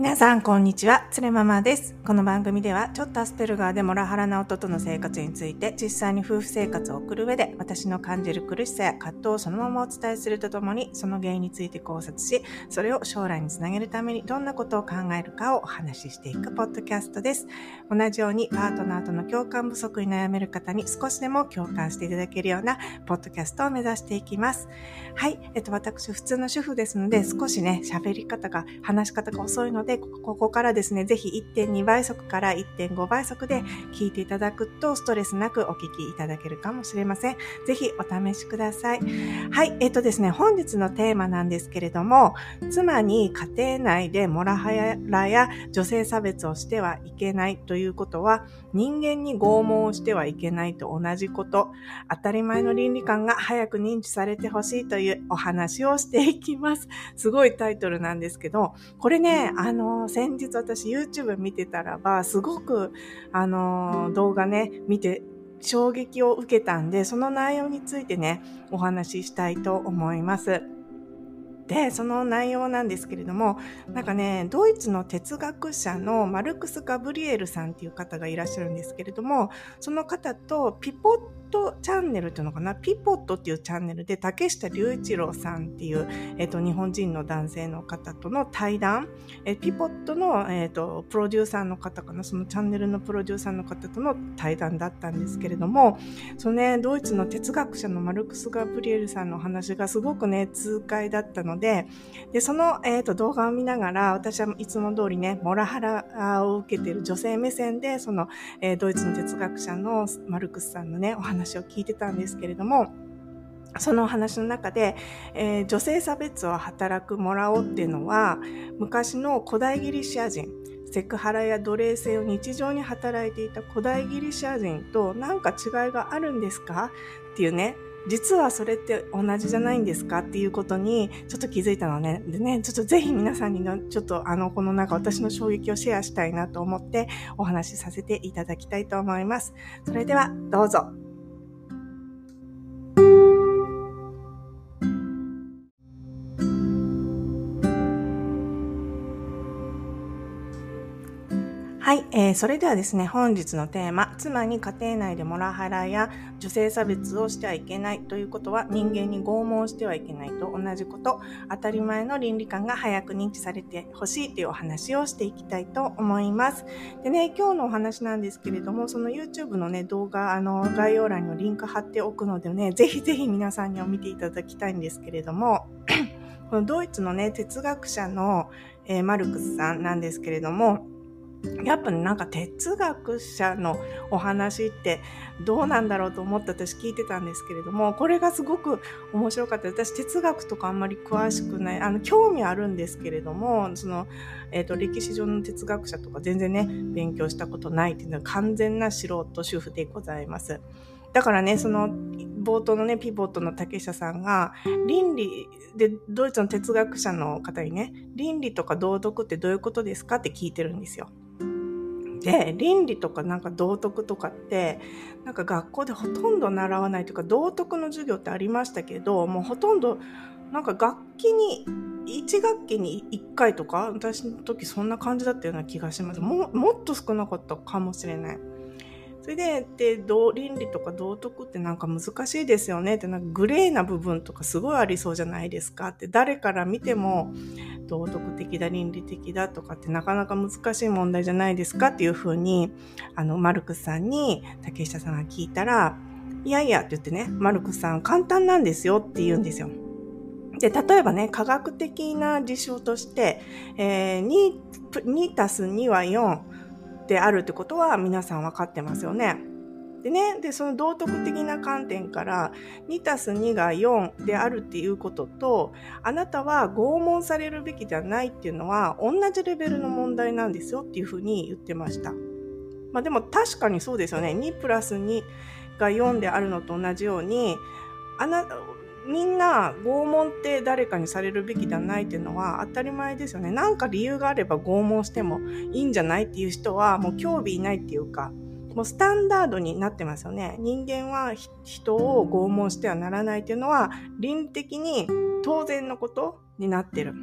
皆さん、こんにちは。つれママです。この番組では、ちょっとアスペルガーでモラハラな夫との生活について、実際に夫婦生活を送る上で、私の感じる苦しさや葛藤をそのままお伝えするとともに、その原因について考察し、それを将来につなげるためにどんなことを考えるかをお話ししていくポッドキャストです。同じように、パートナーとの共感不足に悩める方に少しでも共感していただけるような、ポッドキャストを目指していきます。はい。えっと、私、普通の主婦ですので、少しね、喋り方が、話し方が遅いので、でここからですね、ぜひ1.2倍速から1.5倍速で聞いていただくとストレスなくお聞きいただけるかもしれません。ぜひお試しください。はい、えっとですね、本日のテーマなんですけれども、妻に家庭内でモラハラや女性差別をしてはいけないということは、人間に拷問をしてはいけないと同じこと、当たり前の倫理観が早く認知されてほしいというお話をしていきます。すごいタイトルなんですけど、これね、あの、の先日私 YouTube 見てたらば、すごく、あの、動画ね、見て、衝撃を受けたんで、その内容についてね、お話ししたいと思います。で、その内容なんですけれども、なんかね、ドイツの哲学者のマルクス・ガブリエルさんっていう方がいらっしゃるんですけれども、その方とピポットチャンネルっていうのかな？ピポットっていうチャンネルで竹下隆一郎さんっていう、えっ、と、日本人の男性の方との対談、えピポットの、えっ、と、プロデューサーの方かな？そのチャンネルのプロデューサーの方との対談だったんですけれども、そのね、ドイツの哲学者のマルクス・ガブリエルさんの話がすごくね、痛快だったので、で、その、えっ、と、動画を見ながら、私はいつも通りね、モラハラを受けている女性目線で、その、えドイツの哲学者のマルクスさんのね、お話話を聞いてたんですけれども、そのお話の中で、えー、女性差別を働くもらおうっていうのは、昔の古代ギリシア人、セクハラや奴隷制を日常に働いていた古代ギリシア人と何か違いがあるんですか？っていうね、実はそれって同じじゃないんですか？っていうことにちょっと気づいたのね。でね、ちょっとぜひ皆さんにのちょっとあの、この中私の衝撃をシェアしたいなと思ってお話しさせていただきたいと思います。それではどうぞ。はい、えー、それではですね、本日のテーマ、妻に家庭内でモラハラや女性差別をしてはいけないということは人間に拷問してはいけないと同じこと、当たり前の倫理観が早く認知されてほしいというお話をしていきたいと思います。でね、今日のお話なんですけれども、その YouTube のね、動画、あの、概要欄にリンク貼っておくのでね、ぜひぜひ皆さんにも見ていただきたいんですけれども、このドイツのね、哲学者の、えー、マルクスさんなんですけれども、やっぱね、なんか哲学者のお話ってどうなんだろうと思って私聞いてたんですけれども、これがすごく面白かった。私哲学とかあんまり詳しくない、あの、興味あるんですけれども、その、えっ、ー、と、歴史上の哲学者とか全然ね、勉強したことないっていうのは完全な素人主婦でございます。だからね、その、冒頭のね、ピボットの竹下さんが、倫理で、ドイツの哲学者の方にね、倫理とか道徳ってどういうことですかって聞いてるんですよ。で、倫理とかなんか道徳とかって、なんか学校でほとんど習わないというか、道徳の授業ってありましたけど、もうほとんど、なんか楽器に、1学期に1回とか、私の時そんな感じだったような気がします。ももっと少なかったかもしれない。それで、で、倫理とか道徳ってなんか難しいですよねって、なんかグレーな部分とかすごいありそうじゃないですかって、誰から見ても道徳的だ、倫理的だとかってなかなか難しい問題じゃないですかっていうふうに、あの、マルクスさんに竹下さんが聞いたら、いやいやって言ってね、マルクスさん簡単なんですよって言うんですよ。で、例えばね、科学的な事象として、えー、2, 2+2 は4、であるってことは皆さん分かってますよね。でね、で、その道徳的な観点から、2たす2が4であるっていうことと、あなたは拷問されるべきじゃないっていうのは、同じレベルの問題なんですよっていうふうに言ってました。まあでも確かにそうですよね。2プラス2が4であるのと同じように、あな、みんな拷問って誰かにされるべきではないっていうのは当たり前ですよね。なんか理由があれば拷問してもいいんじゃないっていう人はもう興味いないっていうか、もうスタンダードになってますよね。人間は人を拷問してはならないっていうのは倫理的に当然のことになってる。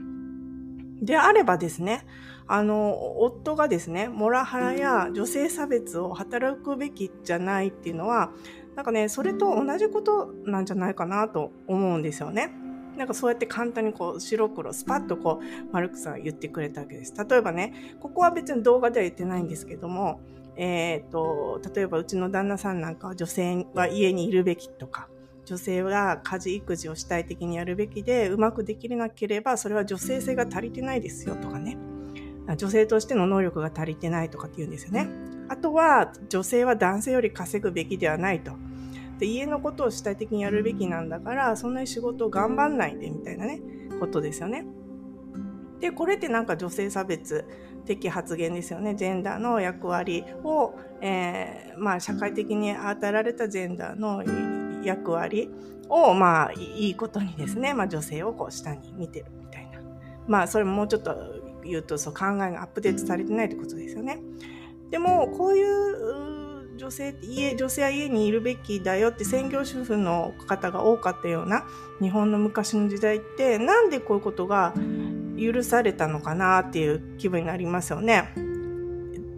であればですね、あの、夫がですね、モラハラや女性差別を働くべきじゃないっていうのは、なんかね、それと同じことなんじゃないかなと思うんですよね。なんかそうやって簡単にこう白黒スパッとこうマルクさん言ってくれたわけです。例えばね、ここは別に動画では言ってないんですけども、え、ー、と、例えばうちの旦那さんなんかは女性は家にいるべきとか、女性は家事育児を主体的にやるべきで、うまくできなければそれは女性性が足りてないですよとかね。女性としての能力が足りてないとかって言うんですよね。あとは、女性は男性より稼ぐべきではないと。で家のことを主体的にやるべきなんだから、そんなに仕事を頑張んないでみたいなね、ことですよね。で、これってなんか女性差別的発言ですよね。ジェンダーの役割を、えー、まあ社会的に与えられたジェンダーの役割を、まあいいことにですね、まあ女性をこう下に見てるみたいな。まあそれももうちょっと言うとそう考えがアップデートされてないってことですよね。でもこういう女性家女性は家にいるべきだよって専業主婦の方が多かったような日本の昔の時代ってなんでこういうことが許されたのかなっていう気分になりますよね。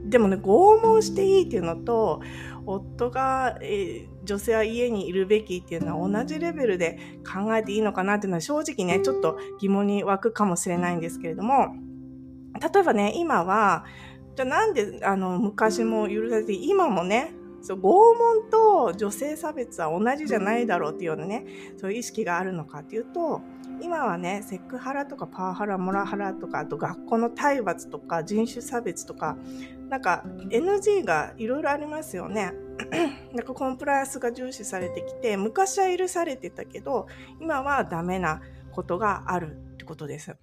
でもね拷問していいっていうのと夫が、えー、女性は家にいるべきっていうのは同じレベルで考えていいのかなっていうのは正直ねちょっと疑問に湧くかもしれないんですけれども例えばね、今は、じゃあなんであの昔も許されて、今もね、そう拷問と女性差別は同じじゃないだろうっていうようなね、そういう意識があるのかっていうと、今はね、セクハラとかパワハラ、モラハラとか、あと学校の体罰とか人種差別とか、なんか NG がいろいろありますよね。なんかコンプライアンスが重視されてきて、昔は許されてたけど、今はダメなことがあるってことです。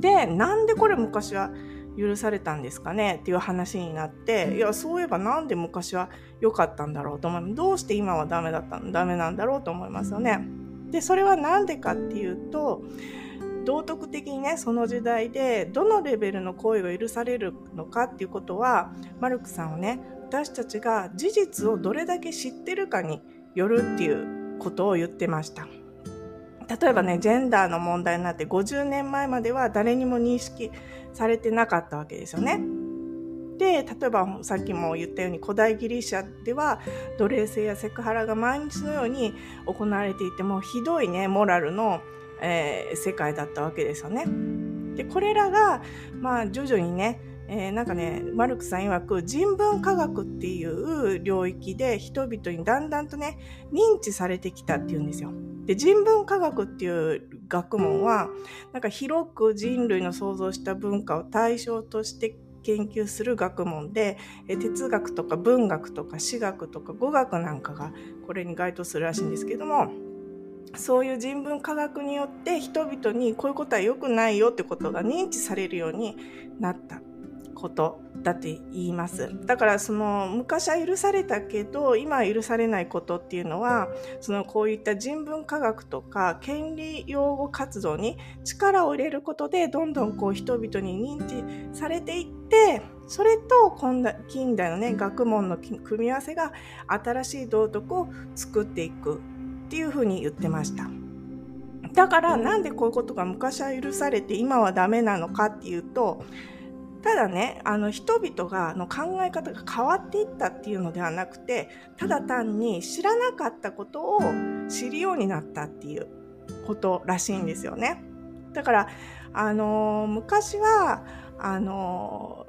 で、なんでこれ昔は許されたんですかね？っていう話になって、いや、そういえばなんで昔は良かったんだろうと思う。どうして今はダメだったダメなんだろうと思いますよね。で、それはなんでかっていうと、道徳的にね、その時代でどのレベルの行為が許されるのかっていうことは、マルクさんはね、私たちが事実をどれだけ知ってるかによるっていうことを言ってました。例えばね、ジェンダーの問題になって50年前までは誰にも認識されてなかったわけですよね。で、例えばさっきも言ったように古代ギリシャでは奴隷制やセクハラが毎日のように行われていてもひどいね、モラルの、えー、世界だったわけですよね。で、これらが、まあ徐々にね、えー、なんかね、マルクさん曰く人文科学っていう領域で人々にだんだんとね、認知されてきたっていうんですよ。で、人文科学っていう学問は、なんか広く人類の創造した文化を対象として研究する学問で、哲学とか文学とか史学とか語学なんかがこれに該当するらしいんですけども、そういう人文科学によって人々にこういうことは良くないよってことが認知されるようになった。ことだって言います。だからその昔は許されたけど今は許されないことっていうのはそのこういった人文科学とか権利擁護活動に力を入れることでどんどんこう人々に認知されていってそれと近代のね学問の組み合わせが新しい道徳を作っていくっていうふうに言ってました。だからなんでこういうことが昔は許されて今はダメなのかっていうとただねあの人々がの考え方が変わっていったっていうのではなくてただ単に知らなかったことを知るようになったっていうことらしいんですよね。だからあの昔はあの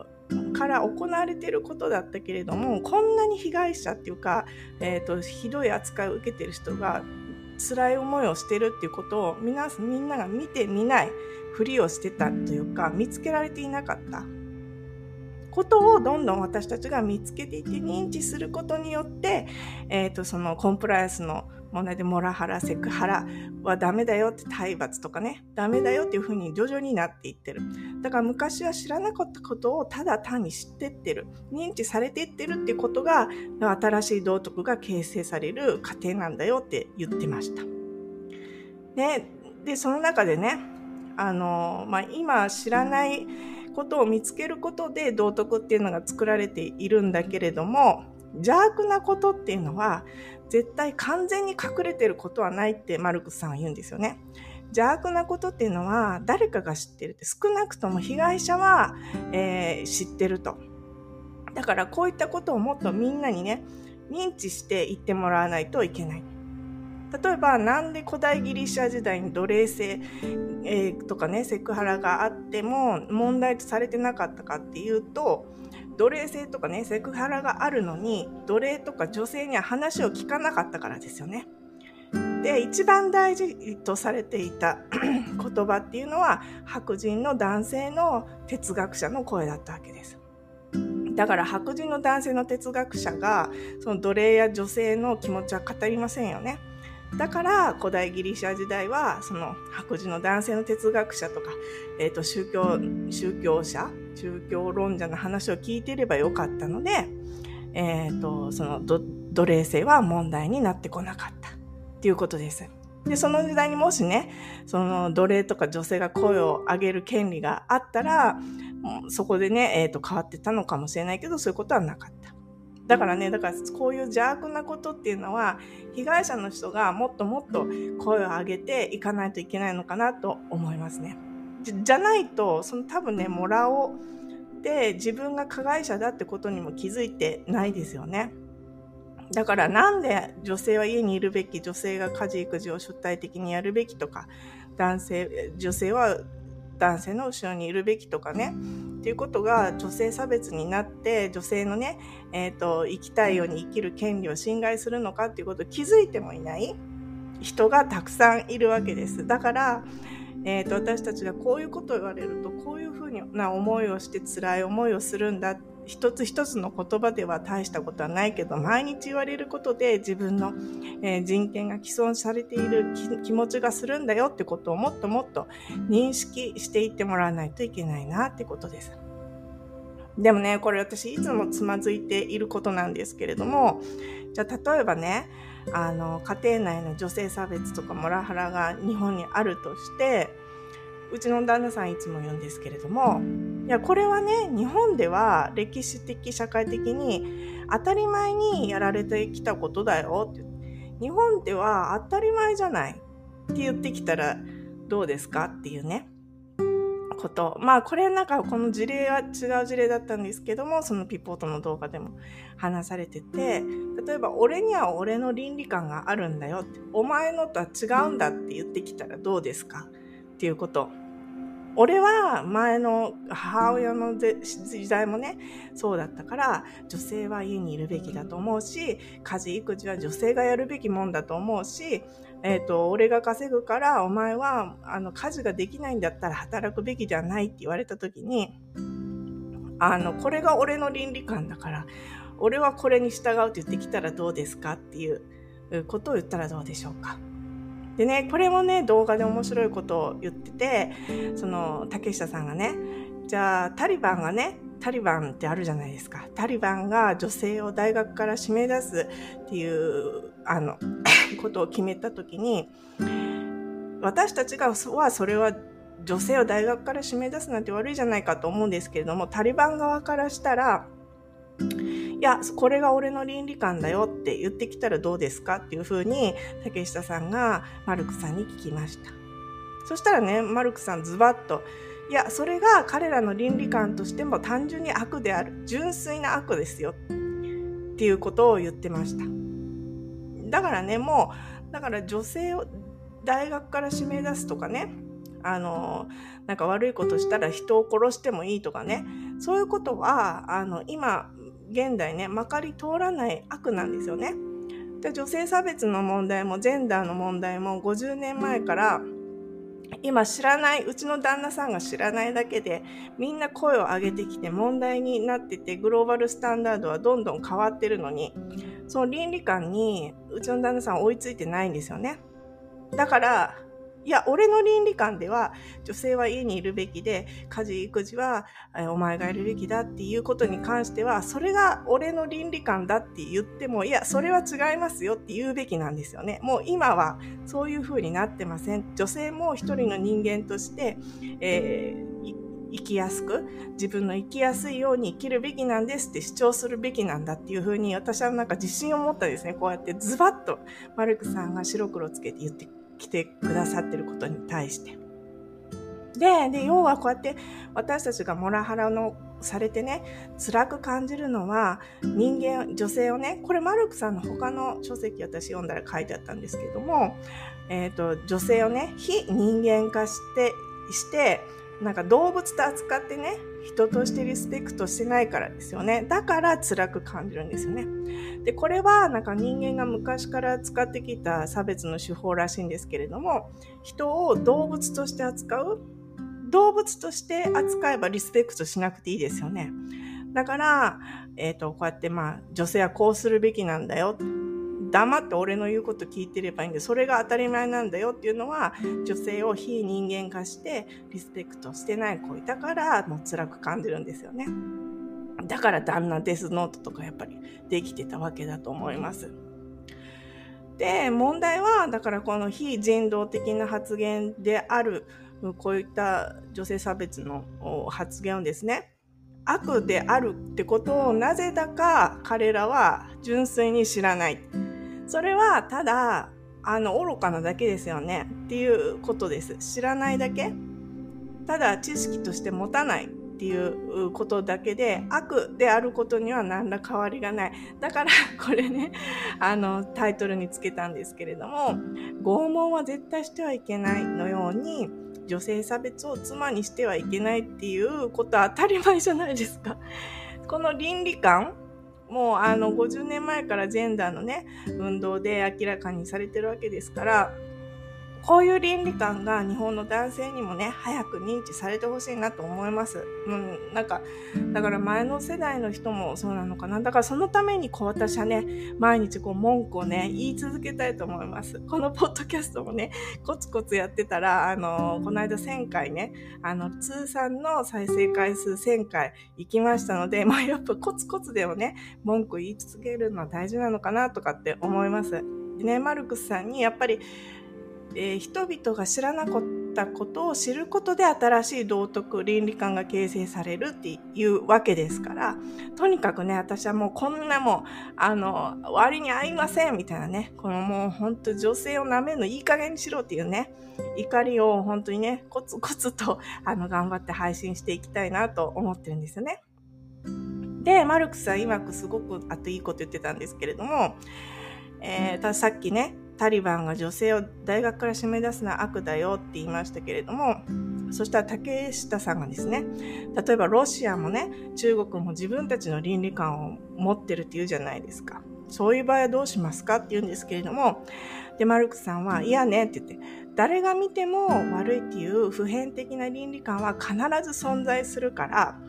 から行われていることだったけれどもこんなに被害者っていうか、えーと、ひどい扱いを受けてる人が辛い思いをしてるっていうことをみんなみんなが見てみないふりをしてたというか見つけられていなかったことをどんどん私たちが見つけていって認知することによって、えっ、ー、と、そのコンプライアンスの問題でモラハラ、セクハラはダメだよって体罰とかね、ダメだよっていうふうに徐々になっていってる。だから昔は知らなかったことをただ単に知ってってる。認知されていってるっていうことが、新しい道徳が形成される過程なんだよって言ってました。ね、で、その中でね、あの、まあ、今知らない、ことを見つけることで道徳っていうのが作られているんだけれども邪悪なことっていうのは絶対完全に隠れてることはないってマルクスさんは言うんですよね。邪悪なことっていうのは誰かが知ってるって少なくとも被害者は、えー、知ってると。だからこういったことをもっとみんなにね認知して言ってもらわないといけない。例えばなんで古代ギリシャ時代に奴隷制、えー、とかねセクハラがあっても問題とされてなかったかっていうと奴隷制とかねセクハラがあるのに奴隷とか女性には話を聞かなかったからですよね。で一番大事とされていた 言葉っていうのは白人の男性の哲学者の声だったわけです。だから白人の男性の哲学者がその奴隷や女性の気持ちは語りませんよね。だから古代ギリシャ時代はその白人の男性の哲学者とか、えー、と宗教宗教者宗教論者の話を聞いていればよかったので、えー、とその奴隷制は問題になってこなかったっていうことです。で、その時代にもしね、その奴隷とか女性が声を上げる権利があったら、そこでね、えっ、ー、と、変わってたのかもしれないけど、そういうことはなかった。だからね、だからこういう邪悪なことっていうのは、被害者の人がもっともっと声を上げていかないといけないのかなと思いますね。じゃないと、その多分ね、もらおうで自分が加害者だってことにも気づいてないですよね。だからなんで女性は家にいるべき、女性が家事育児を主体的にやるべきとか、男性、女性は男性の後ろにいるべきとかね、っていうことが女性差別になって女性のね、えーと、生きたいように生きる権利を侵害するのかっていうことを気づいてもいない人がたくさんいるわけです。だから、えーと、と私たちがこういうことを言われるとこういうふうな思いをして辛い思いをするんだ一つ一つの言葉では大したことはないけど毎日言われることで自分の、え、人権が毀損されている気持ちがするんだよってことをもっともっと認識していってもらわないといけないなってことです。でもね、これ私いつもつまずいていることなんですけれども、じゃあ例えばね、あの、家庭内の女性差別とかモラハラが日本にあるとして、うちの旦那さんいつも言うんですけれども、いや、これはね、日本では歴史的、社会的に当たり前にやられてきたことだよって。日本では当たり前じゃないって言ってきたらどうですか？っていうね。こと。まあこれなんかこの事例は違う事例だったんですけども、そのピポートの動画でも話されてて、例えば俺には俺の倫理観があるんだよって、お前のとは違うんだって言ってきたらどうですか？っていうこと。俺は前の母親の時代もね、そうだったから、女性は家にいるべきだと思うし、家事育児は女性がやるべきもんだと思うし、えっ、ー、と、俺が稼ぐから、お前は、あの、家事ができないんだったら働くべきじゃないって言われた時に、あの、これが俺の倫理観だから、俺はこれに従うって言ってきたらどうですかっていうことを言ったらどうでしょうか。でね、これもね、動画で面白いことを言ってて、その、竹下さんがね、じゃあ、タリバンがね、タリバンってあるじゃないですか。タリバンが女性を大学から締め出すっていう、あの、ことを決めたときに、私たちがはそれは女性を大学から締め出すなんて悪いじゃないかと思うんですけれども、タリバン側からしたら、いや、これが俺の倫理観だよって言ってきたらどうですかっていうふうに、竹下さんがマルクさんに聞きました。そしたらね、マルクさんズバッと、いや、それが彼らの倫理観としても単純に悪である。純粋な悪ですよ。っていうことを言ってました。だからね、もう、だから女性を大学から指名出すとかね、あの、なんか悪いことしたら人を殺してもいいとかね、そういうことは、あの、今、現代ね、まかり通らない悪なんですよね。で女性差別の問題もジェンダーの問題も50年前から今知らない、うちの旦那さんが知らないだけでみんな声を上げてきて問題になっててグローバルスタンダードはどんどん変わってるのにその倫理観にうちの旦那さん追いついてないんですよね。だからいや、俺の倫理観では女性は家にいるべきで、家事、育児はお前がやるべきだっていうことに関しては、それが俺の倫理観だって言っても、いや、それは違いますよって言うべきなんですよね。もう今はそういう風になってません。女性も一人の人間として、えー生きやすく自分の生きやすいように生きるべきなんですって主張するべきなんだっていうふうに私はなんか自信を持ったですねこうやってズバッとマルクさんが白黒つけて言って来てくださってることに対して。で、で、要はこうやって私たちがモラハラのされてね、辛く感じるのは人間、女性をね、これマルクさんの他の書籍私読んだら書いてあったんですけども、えっ、ー、と、女性をね、非人間化して、して、なんか動物と扱ってね、人としてリスペクトしてないからですよね。だから辛く感じるんですよね。で、これはなんか人間が昔から使ってきた差別の手法らしいんですけれども、人を動物として扱う動物として扱えばリスペクトしなくていいですよね。だから、えっ、ー、と、こうやってまあ、女性はこうするべきなんだよ。黙って俺の言うこと聞いてればいいんで、それが当たり前なんだよっていうのは、女性を非人間化してリスペクトしてない子いたから、もう辛く感じるんですよね。だから旦那デスノートとかやっぱりできてたわけだと思います。で、問題は、だからこの非人道的な発言である、こういった女性差別の発言をですね、悪であるってことをなぜだか彼らは純粋に知らない。それはただ、あの、愚かなだけですよねっていうことです。知らないだけただ知識として持たないっていうことだけで悪であることには何ら変わりがない。だからこれね、あのタイトルにつけたんですけれども、拷問は絶対してはいけないのように、女性差別を妻にしてはいけないっていうことは当たり前じゃないですか。この倫理観もうあの50年前からジェンダーのね、運動で明らかにされてるわけですから、こういう倫理観が日本の男性にもね、早く認知されてほしいなと思います。うん、なんか、だから前の世代の人もそうなのかな。だからそのためにこう私はね、毎日こう文句をね、言い続けたいと思います。このポッドキャストもね、コツコツやってたら、あの、この間1000回ね、あの、通算の再生回数1000回行きましたので、まあやっぱコツコツでもね、文句言い続けるのは大事なのかなとかって思います。ね、マルクスさんにやっぱりえー、人々が知らなかったことを知ることで新しい道徳、倫理観が形成されるっていうわけですから、とにかくね、私はもうこんなもん、あの、割に合いませんみたいなね、このもう本当女性を舐めるのいい加減にしろっていうね、怒りを本当にね、コツ コツと、あの、頑張って配信していきたいなと思ってるんですよね。で、マルクスさん曰くすごくあといいこと言ってたんですけれども、えー、さっきね、タリバンが女性を大学から締め出すのは悪だよって言いましたけれども、そしたら竹下さんがですね、例えばロシアもね、中国も自分たちの倫理観を持ってるって言うじゃないですか。そういう場合はどうしますかって言うんですけれども、で、マルクさんは、いやねって言って、誰が見ても悪いっていう普遍的な倫理観は必ず存在するから、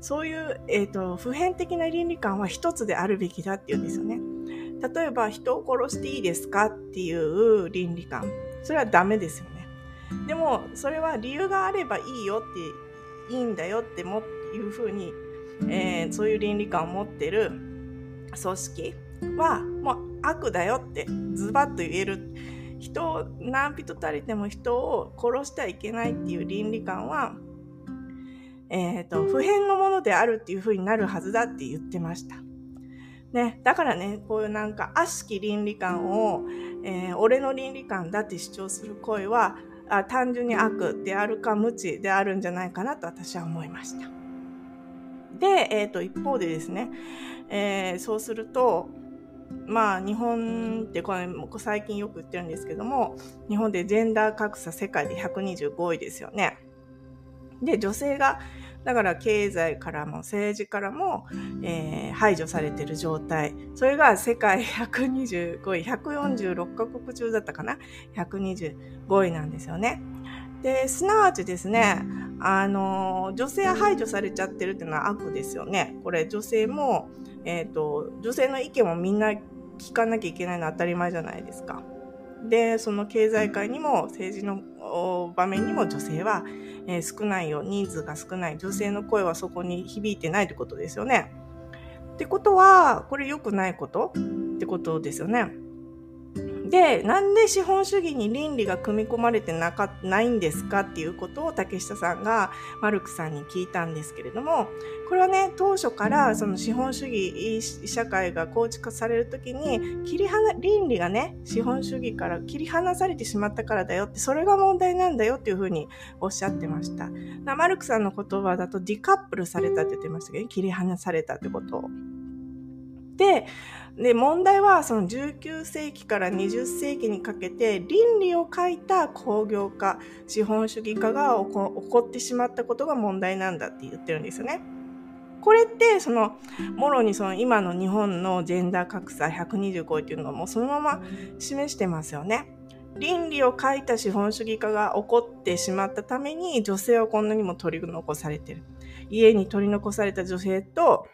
そういう、えっ、ー、と、普遍的な倫理観は一つであるべきだって言うんですよね。例えば人を殺していいですかっていう倫理観。それはダメですよね。でも、それは理由があればいいよって、いいんだよってもいうふうに、えー、そういう倫理観を持ってる組織は、もう悪だよってズバッと言える。人を何人たりても人を殺してはいけないっていう倫理観は、えっ、ー、と、普遍のものであるっていうふうになるはずだって言ってました。ね、だからね、こういうなんか悪しき倫理観を、えー、俺の倫理観だって主張する声はあ単純に悪であるか無知であるんじゃないかなと私は思いました。で、え、ー、と、一方でですね、えー、そうすると、まあ日本ってこれ最近よく言ってるんですけども、日本でジェンダー格差世界で125位ですよね。で、女性がだから経済からも政治からも、えー、排除されている状態。それが世界125位、146カ国中だったかな ?125 位なんですよね。で、すなわちですね、あの、女性は排除されちゃってるっていうのは悪ですよね。これ女性も、えっ、ー、と、女性の意見もみんな聞かなきゃいけないのは当たり前じゃないですか。で、その経済界にも政治の場面にも女性は、え、少ないよ、人数が少ない、女性の声はそこに響いてないってことですよね。ってことは、これ良くないこと？ってことですよね。で、なんで資本主義に倫理が組み込まれてなかないんですかっていうことを竹下さんがマルクさんに聞いたんですけれども、これはね、当初からその資本主義社会が構築されるときに、切り離、倫理がね、資本主義から切り離されてしまったからだよって、それが問題なんだよっていうふうにおっしゃってました。マルクさんの言葉だとディカップルされたって言ってましたけど、切り離されたってことを。で、で、問題はその19世紀から20世紀にかけて倫理を書いた工業化、資本主義化が起こってしまったことが問題なんだって言ってるんですよね。これって、その、もろにその今の日本のジェンダー格差125っていうのもそのまま示してますよね。倫理を書いた資本主義化が起こってしまったために女性はこんなにも取り残されてる。家に取り残された女性と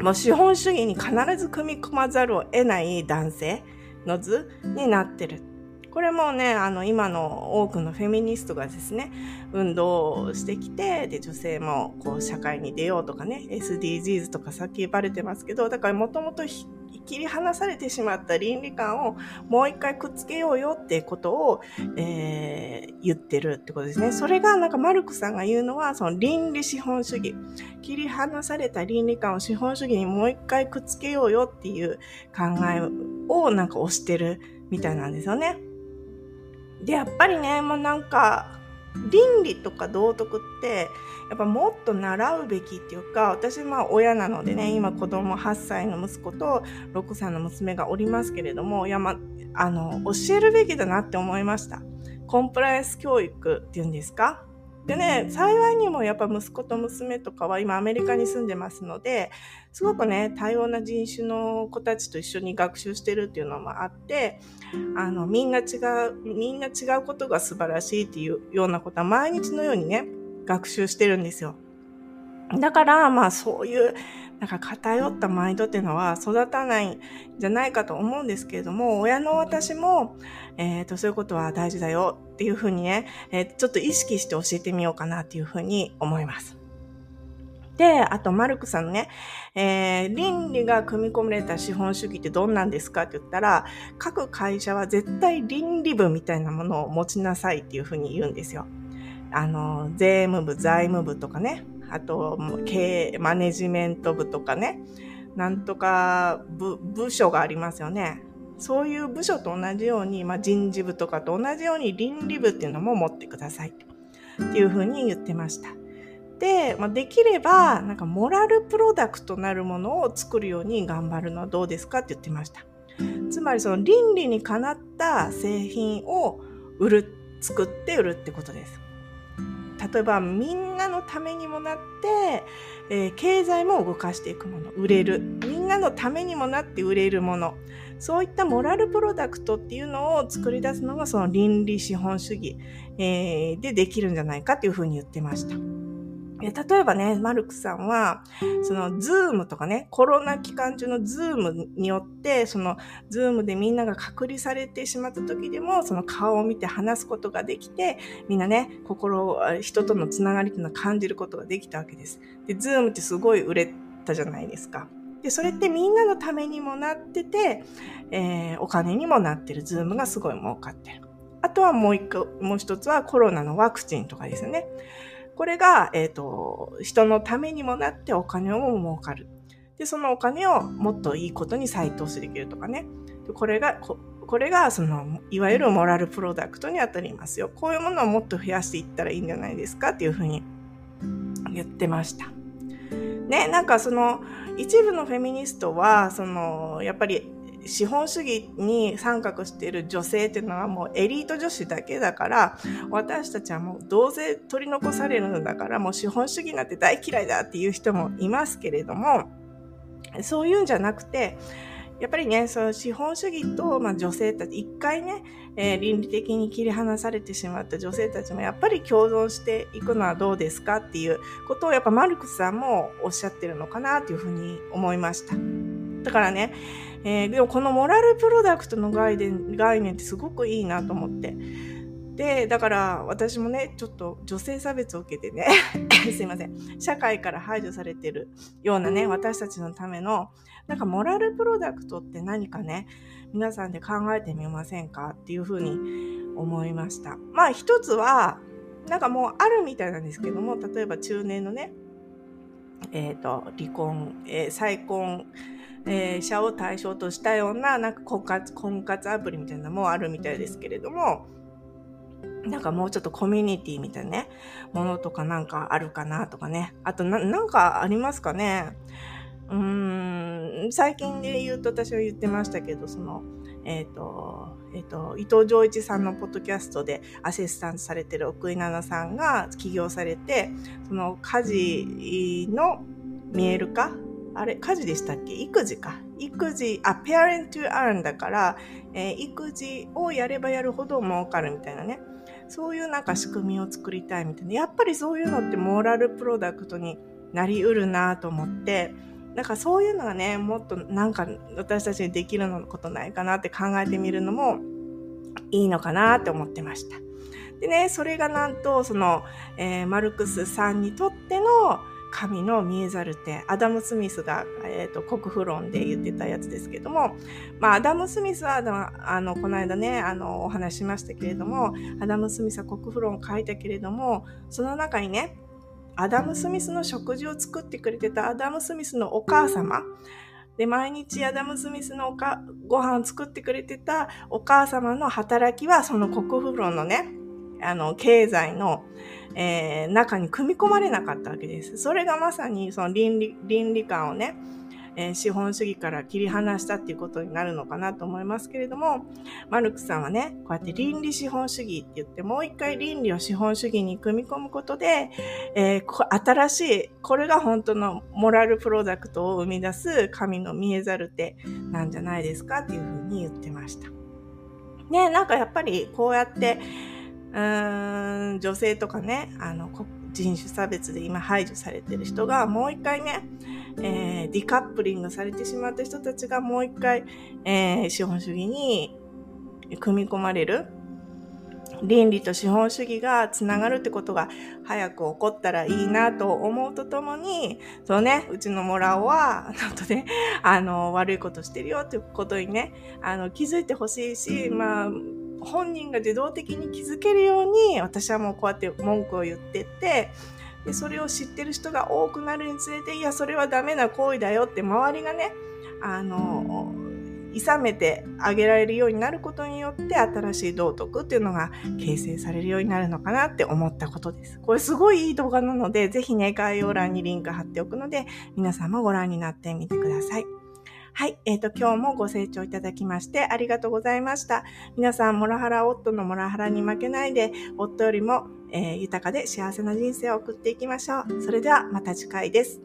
もう資本主義に必ず組み込まざるを得ない男性の図になってる。これもね、あの、今の多くのフェミニストがですね、運動をしてきて、で、女性もこう、社会に出ようとかね、SDGs とかさっき言われてますけど、だからもともと切り離されてしまった倫理観をもう一回くっつけようよってことを、えー、言ってるってことですね。それがなんかマルクさんが言うのは、その倫理資本主義。切り離された倫理観を資本主義にもう一回くっつけようよっていう考えをなんか推してるみたいなんですよね。で、やっぱりね、もうなんか、倫理とか道徳ってやっぱもっと習うべきっていうか私まあ親なのでね今子供8歳の息子と6歳の娘がおりますけれどもいや、まあの教えるべきだなって思いました。コンプライアンス教育っていうんですか？でね、幸いにもやっぱ息子と娘とかは今アメリカに住んでますので、すごくね、多様な人種の子たちと一緒に学習してるっていうのもあって、あの、みんな違う、みんな違うことが素晴らしいっていうようなことは毎日のようにね、学習してるんですよ。だから、まあそういう、なんか偏ったマインドっていうのは育たないんじゃないかと思うんですけれども、親の私も、えっ、ー、と、そういうことは大事だよっていうふうにね、えー、ちょっと意識して教えてみようかなっていうふうに思います。で、あと、マルクさんのね、えー、倫理が組み込まれた資本主義ってどんなんですかって言ったら、各会社は絶対倫理部みたいなものを持ちなさいっていうふうに言うんですよ。あの、税務部、財務部とかね、あと、経営、マネジメント部とかね、なんとか部、部署がありますよね。そういう部署と同じように、まあ、人事部とかと同じように倫理部っていうのも持ってください。っていうふうに言ってました。で、まあ、できれば、なんかモラルプロダクトなるものを作るように頑張るのはどうですかって言ってました。つまりその倫理にかなった製品を売る、作って売るってことです。例えばみんなのためにもなって、えー、経済も動かしていくもの、売れる。みんなのためにもなって売れるもの。そういったモラルプロダクトっていうのを作り出すのがその倫理資本主義、えー、でできるんじゃないかっていうふうに言ってました。例えばね、マルクスさんは、その、ズームとかね、コロナ期間中のズームによって、その、ズームでみんなが隔離されてしまった時でも、その顔を見て話すことができて、みんなね、心、人とのつながりっていうのを感じることができたわけです。で、ズームってすごい売れたじゃないですか。で、それってみんなのためにもなってて、えー、お金にもなってる。ズームがすごい儲かってる。あとはもう一個、もう一つはコロナのワクチンとかですよね。これが、えっ、ー、と、人のためにもなってお金を儲かる。で、そのお金をもっといいことに再投資できるとかね。でこれが、ここれが、その、いわゆるモラルプロダクトに当たりますよ。こういうものをもっと増やしていったらいいんじゃないですかっていうふうに言ってました。ね、なんかその、一部のフェミニストは、その、やっぱり資本主義に参画している女性っていうのはもうエリート女子だけだから、私たちはもうどうせ取り残されるのだから、もう資本主義なんて大嫌いだっていう人もいますけれども、そういうんじゃなくて、やっぱりね、その資本主義と、まあ、女性たち、一回ね、えー、倫理的に切り離されてしまった女性たちもやっぱり共存していくのはどうですかっていうことをやっぱマルクスさんもおっしゃってるのかなというふうに思いました。だからね、えー、でもこのモラルプロダクトの概念概念ってすごくいいなと思って。で、だから私もね、ちょっと女性差別を受けてね、すいません、社会から排除されてるようなね、私たちのための、なんかモラルプロダクトって何かね、皆さんで考えてみませんかっていうふうに思いました。まあ一つは、なんかもうあるみたいなんですけども、例えば中年のね、えっ、ー、と、離婚、えー、再婚、えー、者を対象としたような、なんか婚活、婚活アプリみたいなのもあるみたいですけれども、なんかもうちょっとコミュニティみたいなね、ものとかなんかあるかなとかね。あとな、んかありますかね？うーん、最近で言うと私は言ってましたけど、その、えっ、ー、と、えっ、ー、と、伊藤浄一さんのポッドキャストでアシスタントされてる奥井奈々さんが起業されて、その家事の見える化あれ、家事でしたっけ？育児か。育児、あ、ペアレント to earn だから、えー、育児をやればやるほど儲かるみたいなね。そういうなんか仕組みを作りたいみたいな。やっぱりそういうのってモーラルプロダクトになりうるなと思って、なんかそういうのがね、もっとなんか私たちにできるのことないかなって考えてみるのもいいのかなって思ってました。でね、それがなんと、その、えー、マルクスさんにとっての神の見えざる手、アダム・スミスが、えーと、国富論で言ってたやつですけども、まあ、アダム・スミスはあのこの間ねあのお話しましたけれどもアダム・スミスは国富論を書いたけれどもその中にねアダム・スミスの食事を作ってくれてたアダム・スミスのお母様で、毎日アダム・スミスのおかご飯を作ってくれてたお母様の働きは、その国富論のね、あの、経済の、えー、中に組み込まれなかったわけです。それがまさにその倫理、倫理観をね、えー、資本主義から切り離したっていうことになるのかなと思いますけれども、マルクさんはね、こうやって倫理資本主義って言って、もう一回倫理を資本主義に組み込むことで、えー、新しい、これが本当のモラルプロダクトを生み出す神の見えざる手なんじゃないですかっていうふうに言ってました。ね、なんかやっぱりこうやって、うーん、女性とかね、あの、人種差別で今排除されてる人がもう一回ね、えー、ディカップリングされてしまった人たちがもう一回、えー、資本主義に組み込まれる。倫理と資本主義がつながるってことが早く起こったらいいなと思うとともに、そうね、うちのモラオは、ちょっとね、あの、悪いことしてるよっていうことにね、あの、気づいてほしいし、まあ、本人が自動的に気づけるように私はもうこうやって文句を言ってってでそれを知ってる人が多くなるにつれていやそれはダメな行為だよって周りがねあの諌めてあげられるようになることによって新しい道徳っていうのが形成されるようになるのかなって思ったことです。これすごいいい動画なのでぜひね概要欄にリンク貼っておくので皆さんもご覧になってみてください。はい。えっ、ー、と、今日もご清聴いただきましてありがとうございました。皆さん、モラハラ夫のモラハラに負けないで、夫よりも、えー、豊かで幸せな人生を送っていきましょう。それではまた次回です。